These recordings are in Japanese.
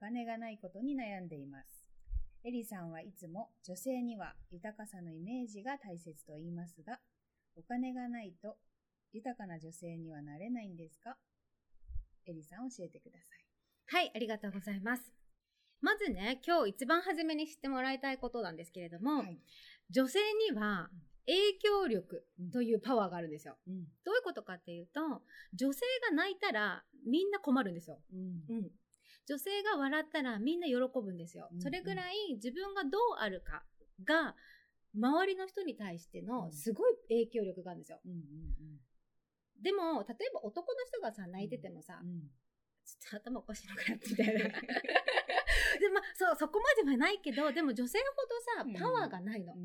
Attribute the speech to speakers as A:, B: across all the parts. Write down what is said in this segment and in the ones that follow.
A: 金がないことに悩んでいます。エリさんはいつも女性には豊かさのイメージが大切と言いますが、お金がないと豊かな女性にはなれないんですか？エリさん教えてください。
B: はい、ありがとうございます。まずね、今日一番初めに知ってもらいたいことなんですけれども、
A: はい。
B: 女性には影響力というパワーがあるんですよ。
A: うん。
B: どういうことかっていうと、女性が泣いたらみんな困るんですよ。
A: うん。
B: うん。女性が笑ったらみんな喜ぶんですよ。
A: うん
B: それぐらい自分がどうあるかが、周りの人に対してのすごい影響力があるんですよ。
A: うん。うん。
B: でも、例えば男の人がさ、泣いててもさ、
A: うん。
B: ちょっと頭おかしいのかなみたいな。でまあ、そう、そこまではないけど、でも女性ほどさ、パワーがないの。
A: うん。う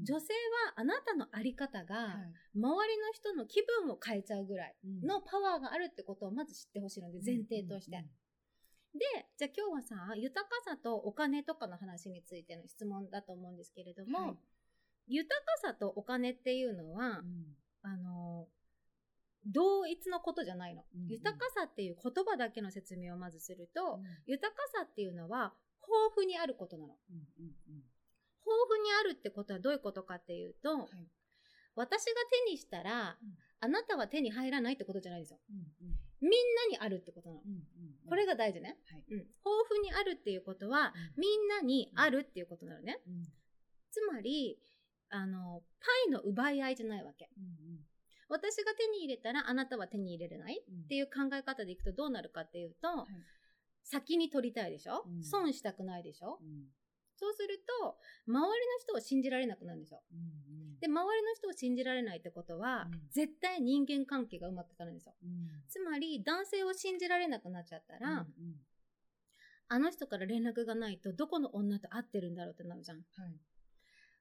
A: ん。
B: 女性はあなたのあり方が、
A: はい
B: 周りの人の気分を変えちゃうぐらい
A: うん
B: のパワーがあるってことをまず知ってほしいので、前提として。で、じゃあ今日はさ、豊かさとお金とかの話についての質問だと思うんですけれども、
A: はい
B: 豊かさとお金っていうのは、
A: うん。
B: あの、同一のことじゃないの。
A: うんうん
B: 豊かさっていう言葉だけの説明をまずすると、
A: うん
B: 豊かさっていうのは豊富にあることなの。
A: うん。うん。
B: 豊富にあるってことはどういうことかっていうと、
A: はい。
B: 私が手にしたら、
A: うん
B: あなたは手に入らないってことじゃないんですよ。
A: うん。
B: みんなにあるってことなの。
A: うん。
B: これが大事ね。
A: はい。
B: うん。豊富にあるっていうことは、みんなにあるっていうことなのね。
A: うん。
B: つまり、あの、パイの奪い合いじゃないわけ。
A: うん。
B: 私が手に入れたらあなたは手に入れれない
A: うん
B: っていう考え方でいくとどうなるかっていうと、
A: い
B: 先に取りたいでしょ、
A: うん
B: 損したくないでしょ？
A: うん。
B: そうすると、周りの人を信じられなくなるんですよ。
A: うん。
B: で、周りの人を信じられないってことは、
A: うん
B: 絶対人間関係がうまくいかないんですよ。
A: うん。
B: つまり、男性を信じられなくなっちゃったら、
A: うん。
B: あの人から連絡がないとどこの女と会ってるんだろうってなるじゃん。
A: はい。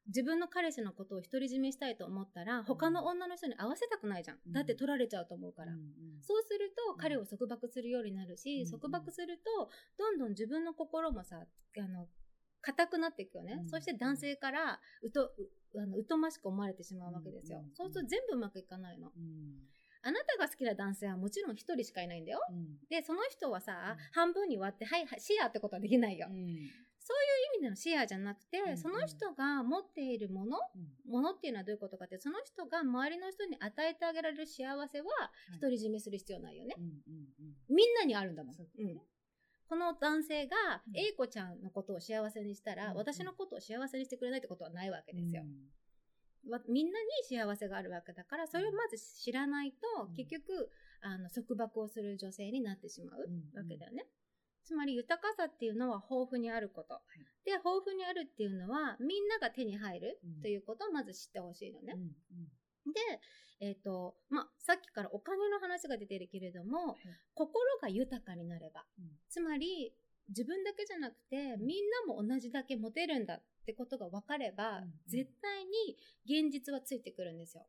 B: 自分の彼氏のことを独り占めしたいと思ったら、他の女の人に会わせたくないじゃん。
A: うん
B: だって取られちゃうと思うから。そうすると
A: うん
B: 彼を束縛するようになるし、
A: うん
B: 束縛するとどんどん自分の心もさあの硬くなっていくよね、
A: うん。
B: そして男性からうとうあの疎ましく思われてしまうわけですよ、
A: うん。
B: そうすると全部うまくいかないの。
A: うん。
B: あなたが好きな男性はもちろん一人しかいないんだよ。
A: うん。
B: でその人はさ、
A: うん。
B: 半分に割ってはいはいシェアってことはできないよ、
A: うん。
B: 意味でのシェアじゃなくて、
A: うん。
B: その人が持っているものものっていうのはどういうことかってその人が周りの人に与えてあげられる幸せは独り占めする必要ないよね、
A: うん。うん。
B: みんなにあるんだもん。
A: そう
B: うんこの男性が
A: うん
B: A 子ちゃんのことを幸せにしたら、
A: うん
B: 私のことを幸せにしてくれないってことはないわけですよ。みんなに幸せがあるわけだから、それをまず知らないと、
A: うん
B: 結局、あの、束縛をする女性になってしまう
A: うん
B: わけだよね。つまり豊かさっていうのは豊富にあること。で、豊富にあるっていうのは、みんなが手に入る
A: うん
B: ということをまず知ってほしいのね。
A: ん。
B: で、えっ、と、まあ、さっきからお金の話が出てるけれども、心が豊かになれば、
A: うん。
B: つまり自分だけじゃなくてみんなも同じだけ持てるんだってことが分かれば、
A: うん。
B: 絶対に現実はついてくるんですよ。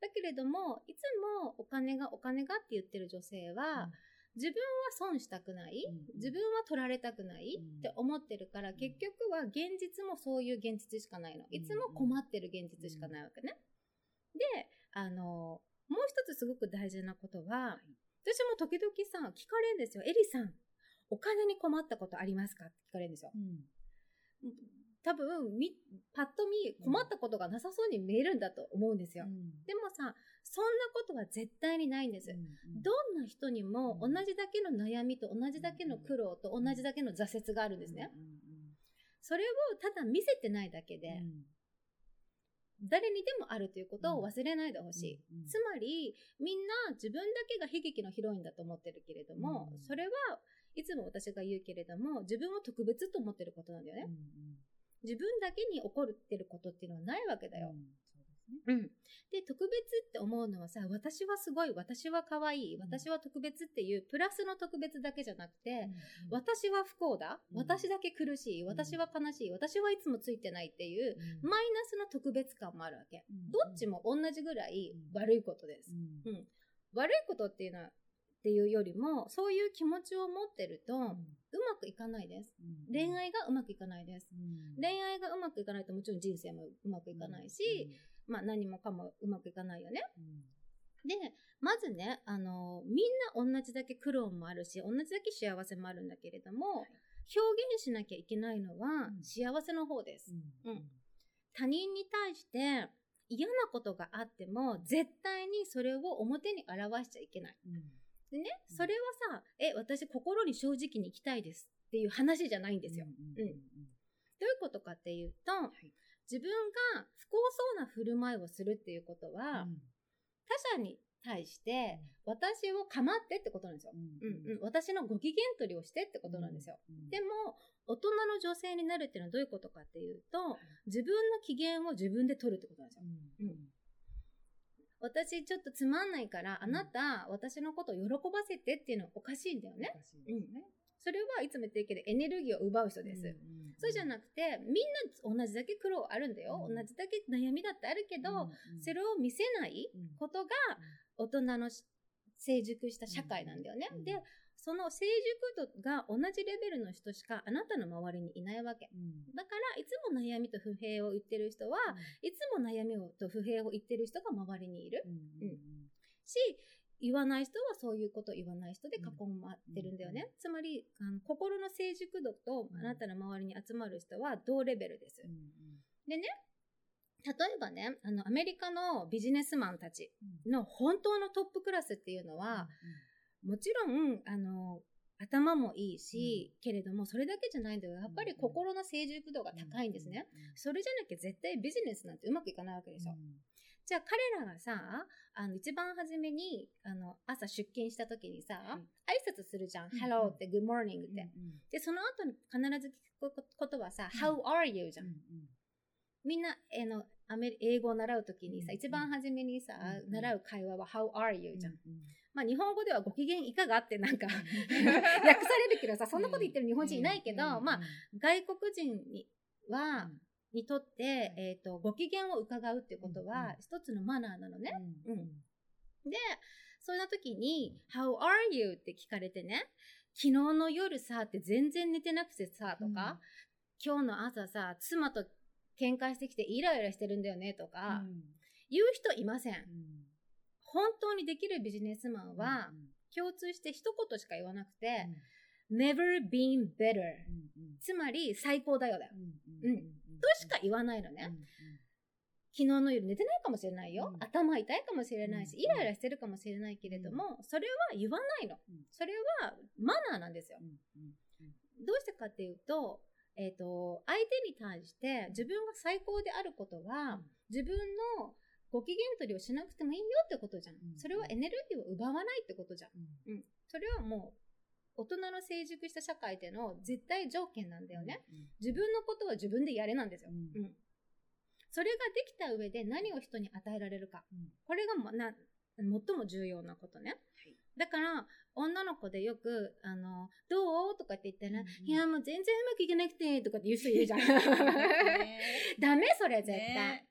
B: だけれども、いつもお金がお金がって言ってる女性は、自分は損したくない、
A: うん。
B: 自分は取られたくない、
A: うん。
B: って思ってるから、結局は現実もそういう現実しかないの。いつも困ってる現実しかないわけね。で、あの、もう一つすごく大事なことは、私も時々さ、聞かれるんですよ。エリさん、お金に困ったことありますか？って聞かれるんですよ。多分、み、パッと見困ったことがなさそうに見えるんだと思うんですよ。でもさ、そんなことは絶対にないんです。どんな人にも同
A: うん
B: じだけの悩みと同じだけの苦労と同じだけの挫折があるんですね。それをただ見せてないだけで、誰にでもあるということを忘れないでほしい。
A: うんうん
B: つまり、みんな自分だけが悲劇のヒロインだと思ってるけれども、
A: うん
B: それはいつも私が言うけれども、自分を特別と思ってることなんだよね。自分だけに起こってることっていうのはないわけだよ。
A: ね。
B: うん。で、特別って思うのはさ、私はすごい、私は可愛い、
A: うん
B: 私は特別っていうプラスの特別だけじゃなくて、
A: うん
B: 私は不幸だ、
A: うん
B: 私だけ苦しい、私は悲しい、私はいつもついてないっていう、
A: うん
B: マイナスの特別感もあるわけ。
A: うん
B: どっちも同じぐらい
A: うん
B: 悪いことです
A: う。ん
B: うん。悪いことっていうのは、っていうよりも、そういう気持ちを持ってると、うまくいかないです。
A: うん
B: 恋愛がうまくいかないです。
A: うん
B: 恋愛がうまくいかないともちろん人生もうまくいかないし、まあ何もかもうまくいかないよね。
A: うん。
B: で、まずね、あの、みんな同じだけ苦労もあるし、同じだけ幸せもあるんだけれども、表現しなきゃいけないのは
A: うん。
B: 幸せの方です。
A: うん。
B: うん。他人に対して嫌なことがあっても、絶対にそれを表に表しちゃいけない。
A: うん。
B: でね、
A: うん。
B: それはさ、え、私心に正直に生きたいですっていう話じゃないんですよ。
A: うん
B: うんどういうことかっていうと、
A: い
B: 自分が不幸そうな振る舞いをするっていうことは、他者に対して、私を構ってってことなんですよ。うん。うん、私のご機嫌取りをしてってことなんですよ。でも、大人の女性になるっていうのはどういうことかっていうと、自分の機嫌を自分で取るってことなんですよ。うん。私ちょっとつまんないから、あなた、私のことを喜ばせてっていうのはおかしいんだよね。それはいつも言ってるけど、エネルギーを奪う人です。そうじゃなくて、みんな同じだけ苦労あるんだよ。
A: うん。
B: 同じだけ悩みだってあるけど、それを見せないことが大人のし成熟した社会なんだよね。
A: うん。
B: で、その成熟度が同じレベルの人しかあなたの周りにいないわけ。だから、いつも悩みと不平を言ってる人は、いつも悩みをと不平を言ってる人が周りにいる。し、言わない人はそういうことを言わない人で囲まってるんだよね。つまりあの、心の成熟度とあなたの周りに集まる人は同レベルです。例えばね、あの、アメリカのビジネスマンたちの本当のトップクラスっていうのは、もちろん、あの、頭もいいし、けれども、それだけじゃないんだよ。やっぱり心の成熟度が高いんですね。それじゃなきゃ絶対ビジネスなんてうまくいかないわけでしょ。じゃあ彼らがさ、あの、一番初めに、あの、朝出勤した時にさ、
A: はい。
B: 挨拶するじゃん。
A: うん。
B: Hello って、Good morning って。で、その後に必ず聞くことはさ、How are you じゃん。みんな、あの、アメリ英語を習う時にさ、
A: うん
B: 一番初めにさ、
A: うん
B: 習う会話は How are you じゃん。まあ日本語ではご機嫌いかがってなんか 訳されるけどさ、そんなこと言ってる日本人いないけど、まあ外国人には、にとって、えっ、と、ご機嫌を伺うっていうこと
A: うん
B: は
A: うん。
B: 一つのマナーなのね。
A: うん
B: で、そんな時に、How are you? って聞かれてね、昨日の夜さ、って全然寝てなくてさ、とか、今日の朝さ、妻と喧嘩してきてイライラしてるんだよね、とか、言う人いません。本当にできるビジネスマンは、共通して一言しか言わなくて、never been better。つまり、最高だよだよ。うんとしか言わないのね。昨日の夜寝てないかもしれないよ。
A: うん。
B: 頭痛いかもしれないし、
A: うん。
B: イライラしてるかもしれないけれども、それは言わないの。
A: うん。
B: それはマナーなんですよ。どうしてかっていうと、えっ、と、相手に対して自分が最高であることは、自分のご機嫌取りをしなくてもいいよってことじゃん。
A: うん。
B: それはエネルギーを奪わないってことじゃん。それはもう、大人の成熟した社会での絶対条件なんだよね。自分のことは自分でやれなんですよ。
A: うん
B: うんそれができた上で何を人に与えられるか。これがもな最も重要なことね。だから、女の子でよく、あの、どう？とかって言ったら、
A: うんうん
B: いや、もう全然うまくいかなくて、とかって言う人いるじゃん。ダメ、それ絶対。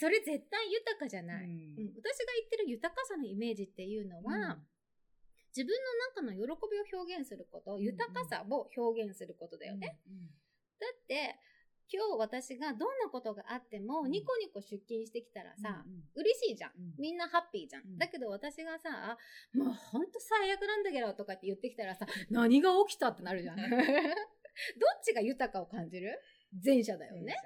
B: それ絶対豊かじゃない。うん私が言ってる豊かさのイメージっていうのは、自分の中の喜びを表現すること、豊かさを表現することだよね。だって、今日私がどんなことがあっても、
A: うん
B: ニコニコ出勤してきたらさ、嬉しいじゃん。
A: うん
B: みんなハッピーじゃん。
A: うん
B: だけど私がさ、もうほんと最悪なんだけどとかって言ってきたらさ、何が起きたってなるじゃん。どっちが豊かを感じる？前者だよね。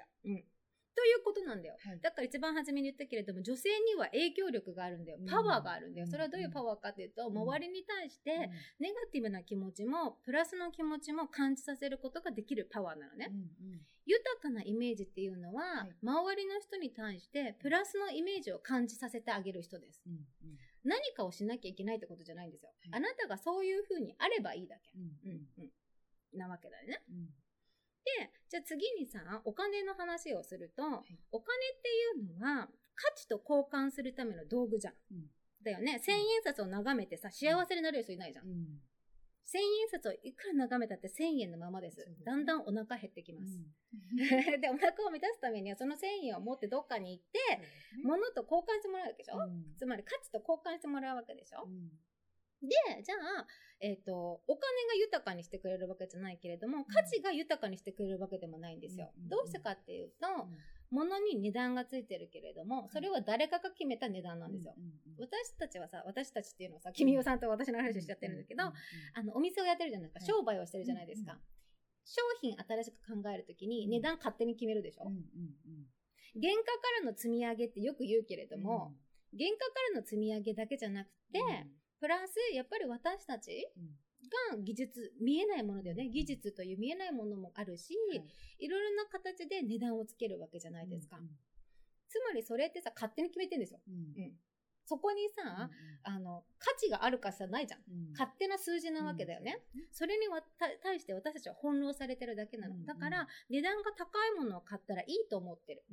B: ということなんだよ。
A: はい
B: だから一番初めに言ったけれども、女性には影響力があるんだよ。パワーがあるんだよ。
A: うん
B: それはどういうパワーかっていうと、
A: ん
B: 周りに対して、
A: うん
B: ネガティブな気持ちも、プラスの気持ちも感じさせることができるパワーなのね。
A: うん
B: 豊かなイメージっていうのは、
A: はい
B: 周りの人に対して、プラスのイメージを感じさせてあげる人です。
A: うんうん
B: 何かをしなきゃいけないってことじゃないんですよ。
A: はい
B: あなたがそういう風にあればいいだけ。
A: うん
B: うん、うん。なわけだよね。
A: うん
B: で、じゃあ次にさ、お金の話をすると、
A: い。
B: お金っていうのは、価値と交換するための道具じゃん。
A: うん。
B: だよね。千円札を眺めてさ、幸せになれる人いないじゃん。
A: うん。
B: 千円札をいくら眺めたって千円のままです。
A: そうですね。
B: だんだんお腹減ってきます。
A: うん。
B: で、お腹を満たすためには、その千円を持ってどっかに行って、物と交換してもらうわけでしょ、
A: うん。
B: つまり価値と交換してもらうわけでしょ、
A: うん
B: で、じゃあ、えっ、と、お金が豊かにしてくれるわけじゃないけれども、価値が豊かにしてくれるわけでもないんですよ。
A: うん
B: どうしてかっていうと、物に値段がついてるけれども、それは誰かが決めた値段なんですよ。
A: うんうん
B: 私たちはさ、私たちっていうのはさ、君代さんと私の話しちゃってるんだけど、
A: うん
B: あの、お店をやってるじゃないですか。
A: はい。
B: 商売をしてるじゃないですか。
A: うん
B: 商品新しく考えるときに値段勝手に決めるでしょ、
A: うんうん
B: 原価からの積み上げってよく言うけれども、原価からの積み上げだけじゃなくて、プラス、やっぱり私たちが技術、見えないものだよね。技術という見えないものもあるし、いろいろな形で値段をつけるわけじゃないですか。つまりそれってさ、勝手に決めてんですよ。うんそこにさ、あの、価値があるかさないじゃん。勝手な数字なわけだよね。それに対して私たちは翻弄されてるだけなの。
A: うんうん
B: だから、値段が高いものを買ったらいいと思ってる。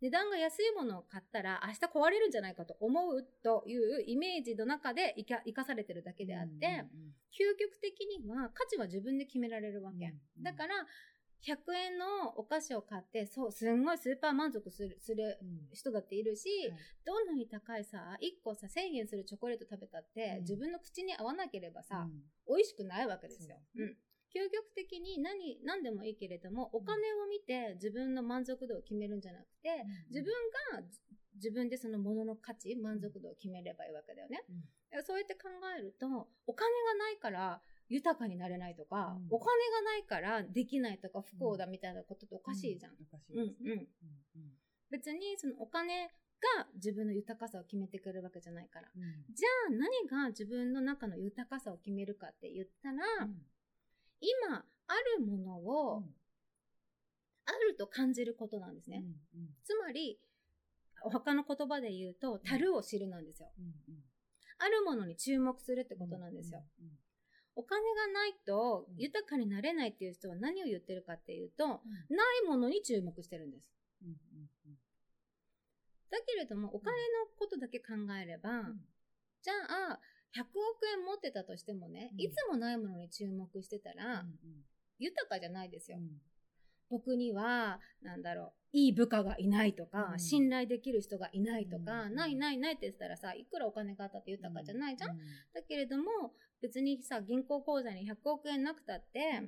A: うんうん
B: 値段が安いものを買ったら明日壊れるんじゃないかと思うというイメージの中で生かされてるだけであって、究極的には価値は自分で決められるわけ。だから、100円のお菓子を買って、そう、すんごいスーパー満足するする人だっているし、
A: はい。
B: どんなに高いさ、1個さ、1000円するチョコレート食べたって、
A: うん。
B: 自分の口に合わなければさ、
A: うん。
B: 美味しくないわけですよ。
A: う
B: ん。究極的に何、何でもいいけれども、お金を見て自分の満足度を決めるんじゃなくて、自分がじ自分でそのものの価値、満足度を決めればいいわけだよね。
A: うん。
B: そうやって考えると、お金がないから豊かになれないとか、
A: うん。
B: お金がないからできないとか不幸だみたいなことっておかしいじゃん。
A: おかしいですね。
B: うんうん。別にそのお金が自分の豊かさを決めてくるわけじゃないから。
A: うんうん。
B: じゃあ何が自分の中の豊かさを決めるかって言ったら、
A: うん
B: 今あるものを、あると感じることなんですね。
A: うんうん
B: つまり、他の言葉で言うと、樽を知るなんですよ。
A: うんうん
B: あるものに注目するってことなんですよ。お金がないと
A: うん
B: 豊かになれないっていう人は何を言ってるかっていうと、
A: うん
B: ないものに注目してるんです。
A: うんうん
B: だけれども、お金のことだけ考えれば、
A: ん
B: じゃあ、100億円持ってたとしてもね、
A: うん。
B: いつもないものに注目してたら、
A: うん
B: 豊かじゃないですよ。
A: うん。
B: 僕には、なんだろう、いい部下がいないとか、
A: うん。
B: 信頼できる人がいないとか、
A: うん。
B: ないないないって言ったらさ、いくらお金があったって豊かじゃないじゃん、
A: う
B: だけれども、別にさ、銀行口座に100億円なくたって、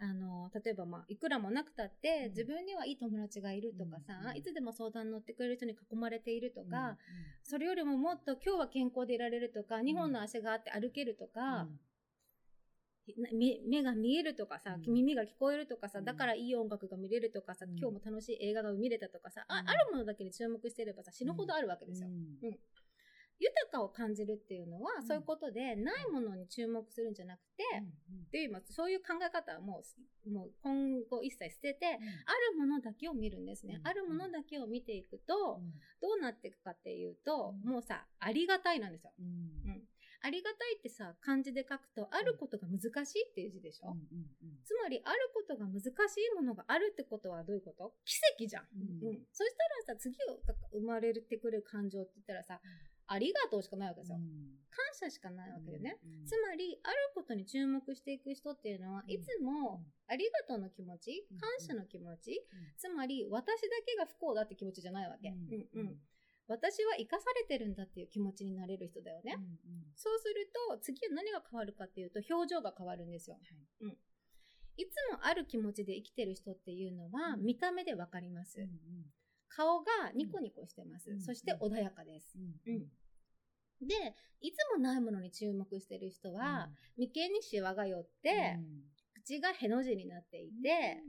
B: あの、例えばまあ、いくらもなくたって、
A: うん。
B: 自分にはいい友達がいるとかさ、
A: うん。
B: いつでも相談に乗ってくれる人に囲まれていると
A: ん
B: か、それよりももっと今日は健康でいられるとか、2本の足があって歩けるとか、な目目が見えるとかさ、
A: うん。
B: 耳が聞こえるとかさ、
A: うん。
B: だからいい音楽が見れるとかさ、
A: うん。
B: 今日も楽しい映画が見れたとかさ、あ
A: うん。
B: あるものだけに注目してればさ、死ぬほどあるわけですよ。
A: うん
B: 豊かを感じるっていうのは、
A: うん。
B: そういうことで、ないものに注目するんじゃなくて、っていう、まあそういう考え方はもう、もう今後一切捨てて、あるものだけを見るんですね。
A: うん。
B: あるものだけを見ていくと、
A: うん。
B: どうなっていくかっていうと、
A: うん。
B: もうさ、ありがたいなんですよ。
A: うん。
B: うん。ありがたいってさ、漢字で書くと、あることが難しいっていう字でしょ、
A: うん
B: つまり、あることが難しいものがあるってことはどういうこと？奇跡じゃん。
A: うん。
B: うん。そしたらさ、次が生まれてくる感情って言ったらさ、ありがとうしかないわけですよ。感謝しかないわけでね。つまり、あることに注目していく人っていうのは、
A: うん
B: いつも、ありがとうの気持ち
A: うん、
B: 感謝の気持ち、つまり、私だけが不幸だって気持ちじゃないわけ。うんうん。私は生かされてるんだっていう気持ちになれる人だよね。そうすると、次は何が変わるかっていうと、表情が変わるんですよ。うん。いつもある気持ちで生きてる人っていうのは、
A: うん
B: 見た目でわかります。顔がニコニコしてます。
A: うん。
B: そして穏やかです。うん。で、いつもないものに注目してる人は、眉間にシワが寄って、口がへの字になっていて、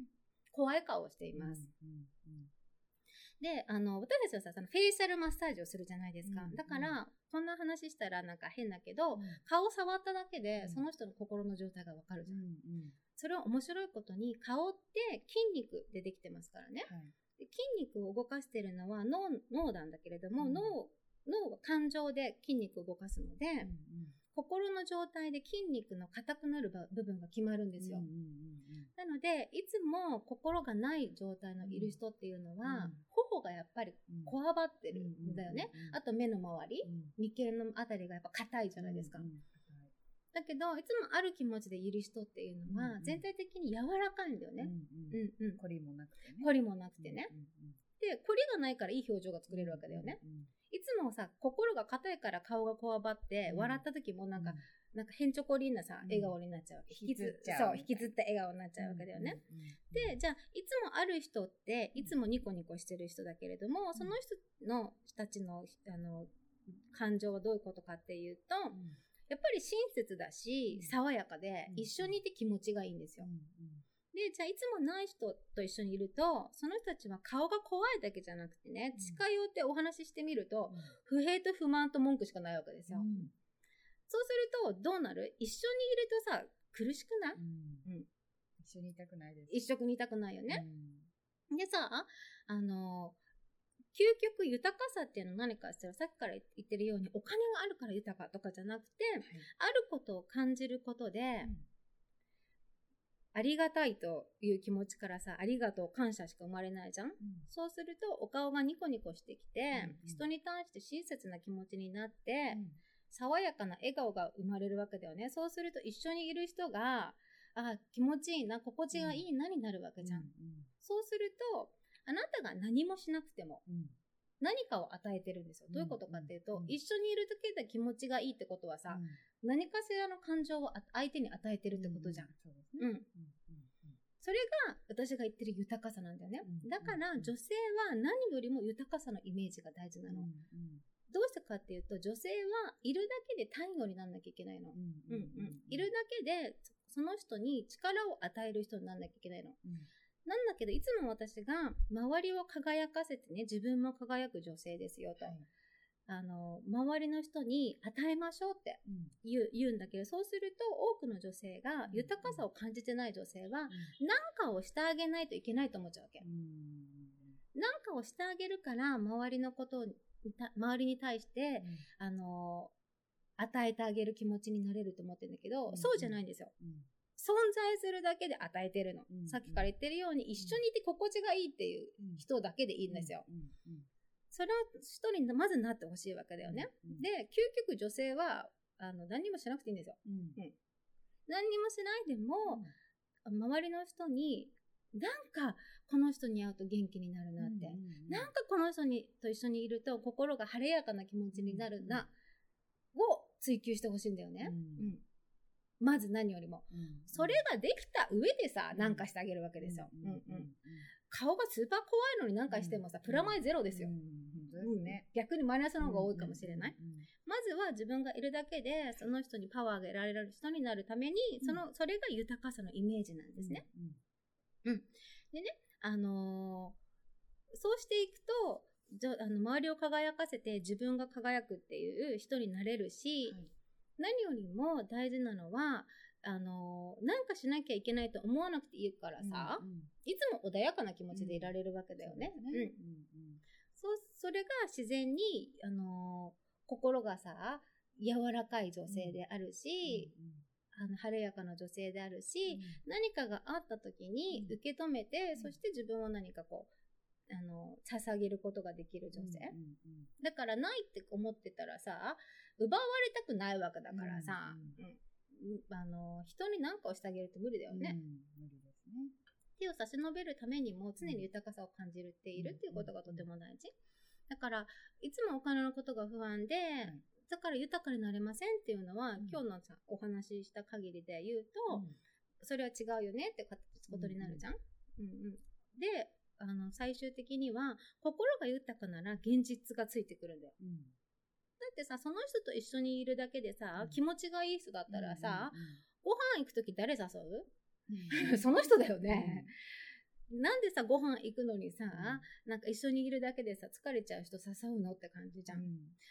B: 怖い顔をしています。で、あの、私たちはさ、そのフェイシャルマッサージをするじゃないですか。
A: うん。
B: だから、こんな話したらなんか変だけど、
A: うん。
B: 顔触っただけで
A: う、ん。
B: その人の心の状態がわかるじゃん。
A: うん。
B: それは面白いことに、顔って筋肉でできてますからね。
A: はい
B: で筋肉を動かしてるのは脳脳なんだけれども、
A: うん。
B: 脳脳は感情で筋肉を動かすので、
A: うん
B: 心の状態で筋肉の硬くなるば部分が決まるんですよ。
A: うんうんうん
B: なのでいつも心がない状態のいる人っていうのは、
A: うん。
B: 頬がやっぱり
A: うん。
B: こわばってるんだよね。
A: うんうんうん
B: あと目の周り、
A: うん。
B: 眉間のあたりがやっぱ硬いじゃないですか。
A: うんうん
B: だけどいつもある気持ちでいる人っていうのは、全体的に柔らかいんだよね。
A: うんうん
B: うんうん。
A: 懲りもなくてね。
B: 懲りもなくてね。で、懲りがないからいい表情が作れるわけだよね。。いつもさ、心が硬いから顔がこわばって、
A: うん
B: 笑った時もなんか、
A: うん
B: なんか変チョコリンなさ、
A: うん
B: 笑顔になっちゃう。
A: 引きずっちゃう
B: そう、引きずった笑顔になっちゃうわけだよね。。で、じゃあ、いつもある人って、いつもニコニコしてる人だけれども、その人の人たちの、あの、感情はどういうことかっていうと、
A: うん
B: やっぱり親切だし
A: うん、
B: 爽やかで
A: う、ん。
B: 一緒にいて気持ちがいいんですよ。
A: うん。
B: で、じゃあいつもない人と一緒にいると、その人たちは顔が怖いだけじゃなくてね、
A: うん。
B: 近寄ってお話ししてみると、
A: うん。
B: 不平と不満と文句しかないわけですよ。
A: うん。
B: そうすると、どうなる？一緒にいるとさ、苦しくない、
A: うん。
B: うん。
A: 一緒にいたくないです。
B: 一緒にいたくないよね。
A: うん。
B: でさ、あの、究極豊かさっていうのは何かって言ったらさっきから言ってるようにお金があるから豊かとかじゃなくて、あることを感じることで、ありがたいという気持ちからさ、ありがとう、感謝しか生まれないじゃん。
A: うん。
B: そうするとお顔がニコニコしてきて、
A: うんうん。
B: 人に対して親切な気持ちになって、
A: うん。
B: 爽やかな笑顔が生まれるわけだよね。そうすると一緒にいる人が、あ、気持ちいいな、心地がいいなになるわけじゃん。そうすると、あなたが何もしなくても
A: うん。
B: 何かを与えてるんですよ。どういうことかっていうと、一緒にいるだけで気持ちがいいってことはさ、
A: うん。
B: 何かしらの感情をあ相手に与えてるってことじゃん。
A: そうですね。
B: うん。
A: うん。
B: それが私が言ってる豊かさなんだよね。
A: うん。
B: だから女性は何よりも豊かさのイメージが大事なの。
A: うん。
B: どうしてかっていうと、女性はいるだけで太陽にならなきゃいけないの。いるだけで、その人に力を与える人にならなきゃいけないの。
A: うん
B: なんだけど、いつも私が周りを輝かせてね、自分も輝く女性ですよと。
A: はい。
B: あの、周りの人に与えましょうって
A: うん。
B: 言う言うんだけど、そうすると多くの女性が
A: うん。
B: 豊かさを感じてない女性は、
A: うん。
B: 何かをしてあげないといけないと思っちゃうわけ。何かをしてあげるから、周りのことにた、周りに対して、あの、与えてあげる気持ちになれると思ってるんだけど、
A: うん
B: そうじゃないんですよ。
A: うん
B: 存在するだけで与えてるの。
A: うん
B: さっきから言ってるように、一緒にいて心地がいいっていう
A: うん
B: 人だけでいいんですよ。
A: うんうん
B: それを人にまずなってほしいわけだよね。
A: うん
B: で、究極女性は、あの、何にもしなくていいんですよ。
A: うん
B: 何にもしないでも、周りの人に、なんか、この人に会うと元気になるなって。なんかこの人にと一緒にいると心が晴れやかな気持ちになるな、を追求してほしいんだよね。
A: うん
B: うんまず何よりも。
A: うん。
B: それができた上でさ、なんかしてあげるわけですよ。うんうん顔がスーパー怖いのになんかしてもさ、
A: うん。
B: プラマイゼロですよ。
A: うん。
B: 逆にマイナスの方が多いかもしれない。
A: うんうん
B: まずは自分がいるだけで、その人にパワーが得られる人になるために、その、それが豊かさのイメージなんですね。あのーそうしていくと、じょあの周りを輝かせて自分が輝くっていう人になれるし、
A: はい
B: 何よりも大事なのは、あのーなんかしなきゃいけないと思わなくていいからさ、
A: うんうん
B: いつも穏やかな気持ちでいられるわけだよね。
A: そうです
B: うん。そう、それが自然に、あのー心がさ、柔らかい女性であるし、あの晴れやかな女性であるし、何かがあった時に
A: うん。
B: 受け止めて、
A: うん。
B: そして自分を何かこう、あの、捧げることができる女性。だからないって思ってたらさ、奪われたくないわけだからさ、
A: う
B: うんあの、人に何かをしてあげるって無理だよね。
A: 無理ですね。
B: 手を差し伸べるためにも常に豊かさを感じるっているっていうことがとても大事。だから、いつもお金のことが不安で、だから豊かになれませんっていうのは、
A: うん
B: 今日のさ、お話しした限りで言うと、それは違うよねってことになるじゃん。うんうんで、あの、最終的には、心が豊かなら現実がついてくるんだよ。
A: うん
B: だってさ、その人と一緒にいるだけでさ、
A: うん
B: 気持ちがいい人だったらさ、
A: うん
B: ご飯行くとき誰誘う、
A: うん
B: その人だよね。なんでさ、ご飯行くのにさ、なんか一緒にいるだけでさ、疲れちゃう人誘うのって感じじゃん。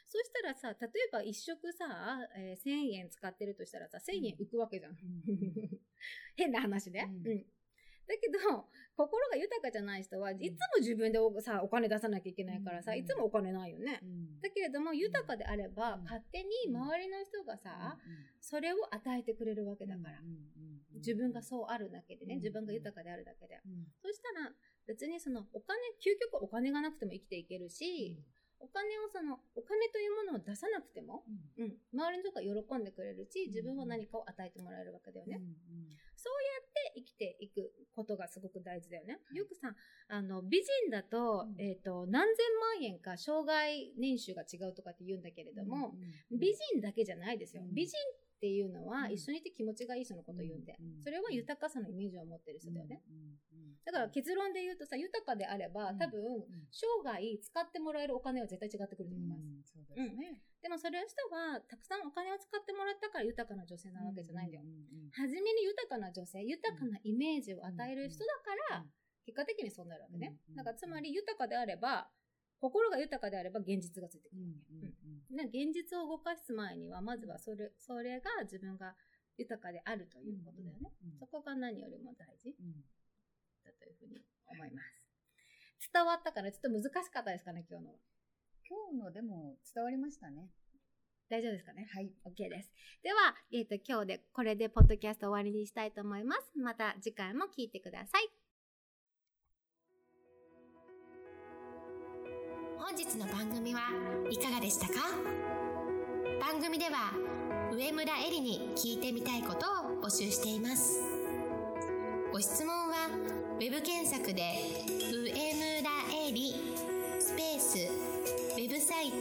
B: そしたらさ、例えば一食さ、えー1000円使ってるとしたらさ、1000円浮くわけじゃん。変な話で。
A: うん
B: うん。だけど、心が豊かじゃない人はいつも自分でおさ、お金出さなきゃいけないからさ、
A: うん。
B: いつもお金ないよね。だけれども、豊かであれば、
A: うん。
B: 勝手に周りの人がさ、それを与えてくれるわけだから。自分がそうあるだけでね、
A: うん
B: 自分が豊かであるだけで。
A: うん。
B: そしたら、別にその、お金、究極お金がなくても生きていけるし、お金をその、お金というものを出さなくても、うん、周りの人が喜んでくれるし、自分は何かを与えてもらえるわけだよね。で生きていくことがすごく大事だよね。よくさ、あの、美人だと、
A: うん。
B: えっ、と、何千万円か障害年収が違うとかって言うんだけれども、美人だけじゃないですよ。
A: うん。
B: 美人っていうのは、
A: うん。
B: 一緒にいて気持ちがいい人のことを言うんで、
A: うん
B: それは豊かさのイメージを持ってる人だよね。
A: うん
B: だから結論で言うとさ、豊かであれば、
A: うん。
B: 多分、生涯使ってもらえるお金は絶対違ってくると思います。
A: そうですね。
B: でもそれの人は、たくさんお金を使ってもらったから豊かな女性なわけじゃないんだよ。
A: うんうん
B: 初めに豊かな女性、豊かなイメージを与える人だから、
A: うん
B: 結果的にそうなるわけね。
A: うん
B: だからつまり豊かであれば、心が豊かであれば現実がついてくるわけ。ね、現実を動かす前には、まずはそれ、それが自分が豊かであるということだよね。そこが何よりも大事だというふうに思います。伝わったからちょっと難しかったですかね、今日のは。
A: 今日のでも伝わりましたね。
B: 大丈夫ですかね？
A: はい。
B: OK です。では、えっ、と、今日で、これでポッドキャスト終わりにしたいと思います。また次回も聞いてください。
C: 本日の番組はいかがでしたか？番組では上村えりに聞いてみたいことを募集していますご質問はウェブ検索で「上村えり」